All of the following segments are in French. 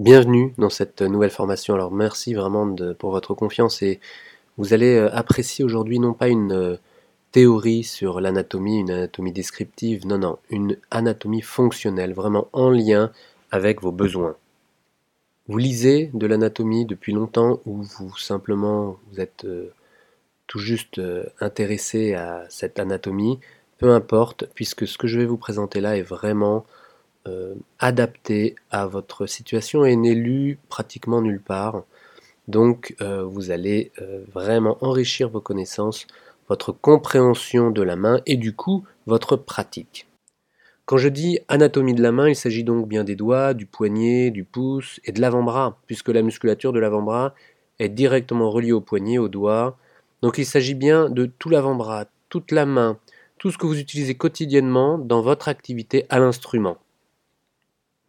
Bienvenue dans cette nouvelle formation. Alors merci vraiment pour votre confiance et vous allez euh, apprécier aujourd'hui non pas une euh, théorie sur l'anatomie, une anatomie descriptive, non, non, une anatomie fonctionnelle, vraiment en lien avec vos besoins. Vous lisez de l'anatomie depuis longtemps ou vous simplement vous êtes euh, tout juste intéressé à cette anatomie, peu importe, puisque ce que je vais vous présenter là est vraiment euh, adapté à votre situation et n'est lu pratiquement nulle part. Donc euh, vous allez euh, vraiment enrichir vos connaissances, votre compréhension de la main et du coup votre pratique. Quand je dis anatomie de la main, il s'agit donc bien des doigts, du poignet, du pouce et de l'avant-bras, puisque la musculature de l'avant-bras est directement reliée au poignet, au doigt. Donc il s'agit bien de tout l'avant-bras, toute la main, tout ce que vous utilisez quotidiennement dans votre activité à l'instrument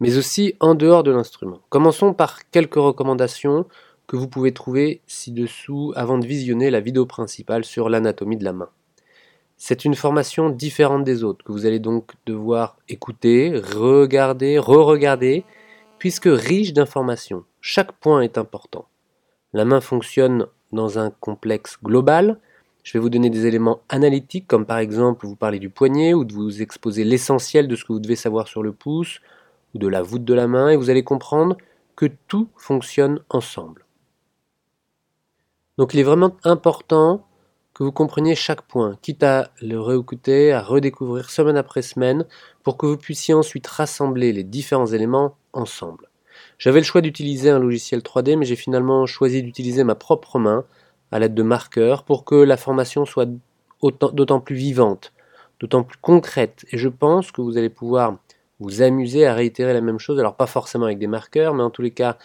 mais aussi en dehors de l'instrument. Commençons par quelques recommandations que vous pouvez trouver ci-dessous avant de visionner la vidéo principale sur l'anatomie de la main. C'est une formation différente des autres que vous allez donc devoir écouter, regarder, re-regarder, puisque riche d'informations. Chaque point est important. La main fonctionne dans un complexe global. Je vais vous donner des éléments analytiques, comme par exemple vous parler du poignet ou de vous exposer l'essentiel de ce que vous devez savoir sur le pouce, de la voûte de la main et vous allez comprendre que tout fonctionne ensemble. Donc il est vraiment important que vous compreniez chaque point, quitte à le réécouter, à redécouvrir semaine après semaine, pour que vous puissiez ensuite rassembler les différents éléments ensemble. J'avais le choix d'utiliser un logiciel 3D, mais j'ai finalement choisi d'utiliser ma propre main à l'aide de marqueurs pour que la formation soit d'autant plus vivante, d'autant plus concrète. Et je pense que vous allez pouvoir vous amuser à réitérer la même chose, alors pas forcément avec des marqueurs, mais en tous les cas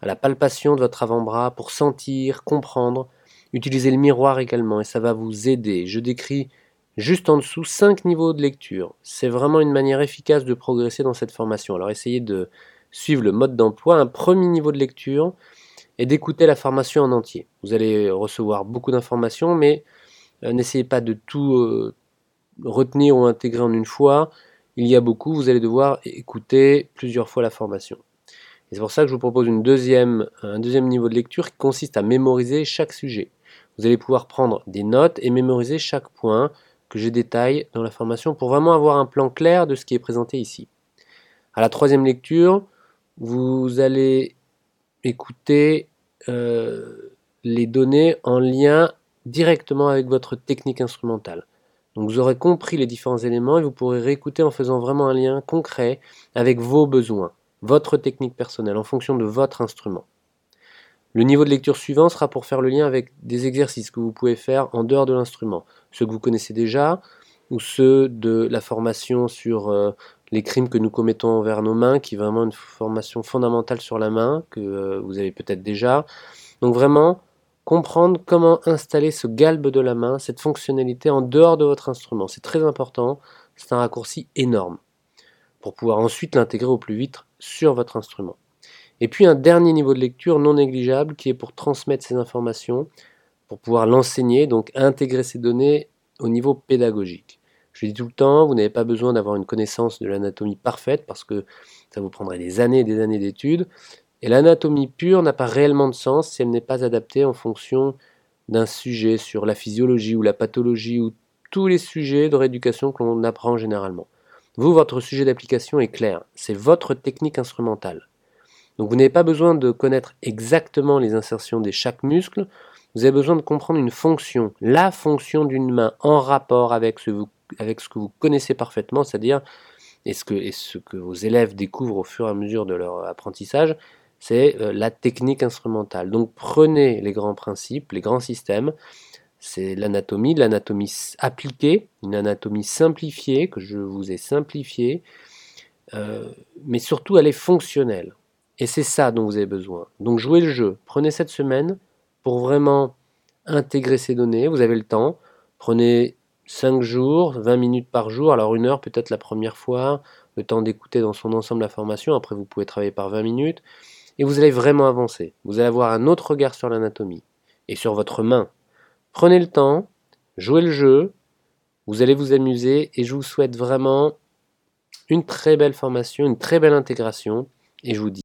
à la palpation de votre avant-bras pour sentir, comprendre. Utilisez le miroir également et ça va vous aider. Je décris juste en dessous cinq niveaux de lecture. C'est vraiment une manière efficace de progresser dans cette formation. Alors essayez de suivre le mode d'emploi, un premier niveau de lecture et d'écouter la formation en entier. Vous allez recevoir beaucoup d'informations, mais euh, n'essayez pas de tout euh, retenir ou intégrer en une fois il y a beaucoup, vous allez devoir écouter plusieurs fois la formation. C'est pour ça que je vous propose un deuxième niveau de lecture qui consiste à mémoriser chaque sujet. Vous allez pouvoir prendre des notes et mémoriser chaque point que je détaille dans la formation pour vraiment avoir un plan clair de ce qui est présenté ici. À la troisième lecture, vous allez écouter euh, les données en lien directement avec votre technique instrumentale. Donc vous aurez compris les différents éléments et vous pourrez réécouter en faisant vraiment un lien concret avec vos besoins, votre technique personnelle, en fonction de votre instrument. Le niveau de lecture suivant sera pour faire le lien avec des exercices que vous pouvez faire en dehors de l'instrument, ceux que vous connaissez déjà ou ceux de la formation sur euh, les crimes que nous commettons envers nos mains, qui est vraiment une formation fondamentale sur la main que euh, vous avez peut-être déjà. Donc vraiment, comprendre comment installer ce galbe de la main, cette fonctionnalité en dehors de votre instrument. C'est très important, c'est un raccourci énorme pour pouvoir ensuite l'intégrer au plus vite sur votre instrument. Et puis un dernier niveau de lecture non négligeable qui est pour transmettre ces informations, pour pouvoir l'enseigner, donc intégrer ces données au niveau pédagogique. Je dis tout le temps, vous n'avez pas besoin d'avoir une connaissance de l'anatomie parfaite parce que ça vous prendrait des années et des années d'études. Et l'anatomie pure n'a pas réellement de sens si elle n'est pas adaptée en fonction d'un sujet sur la physiologie ou la pathologie ou tous les sujets de rééducation que l'on apprend généralement. Vous, votre sujet d'application est clair, c'est votre technique instrumentale. Donc vous n'avez pas besoin de connaître exactement les insertions de chaque muscle, vous avez besoin de comprendre une fonction, la fonction d'une main en rapport avec ce, que vous connaissez parfaitement, c'est-à-dire ce que vos élèves découvrent au fur et à mesure de leur apprentissage, c'est euh, la technique instrumentale. Donc prenez les grands principes, les grands systèmes, c'est l'anatomie, l'anatomie appliquée, une anatomie simplifiée, que je vous ai simplifiée, euh, mais surtout elle est fonctionnelle. Et c'est ça dont vous avez besoin. Donc jouez le jeu. Prenez cette semaine pour vraiment intégrer ces données. Vous avez le temps. Prenez 5 jours, 20 minutes par jour, alors une heure peut-être la première fois, le temps d'écouter dans son ensemble la formation. Après, vous pouvez travailler par 20 minutes et vous allez vraiment avancer. Vous allez avoir un autre regard sur l'anatomie et sur votre main. Prenez le temps, jouez le jeu, vous allez vous amuser et je vous souhaite vraiment une très belle formation, une très belle intégration et je vous dis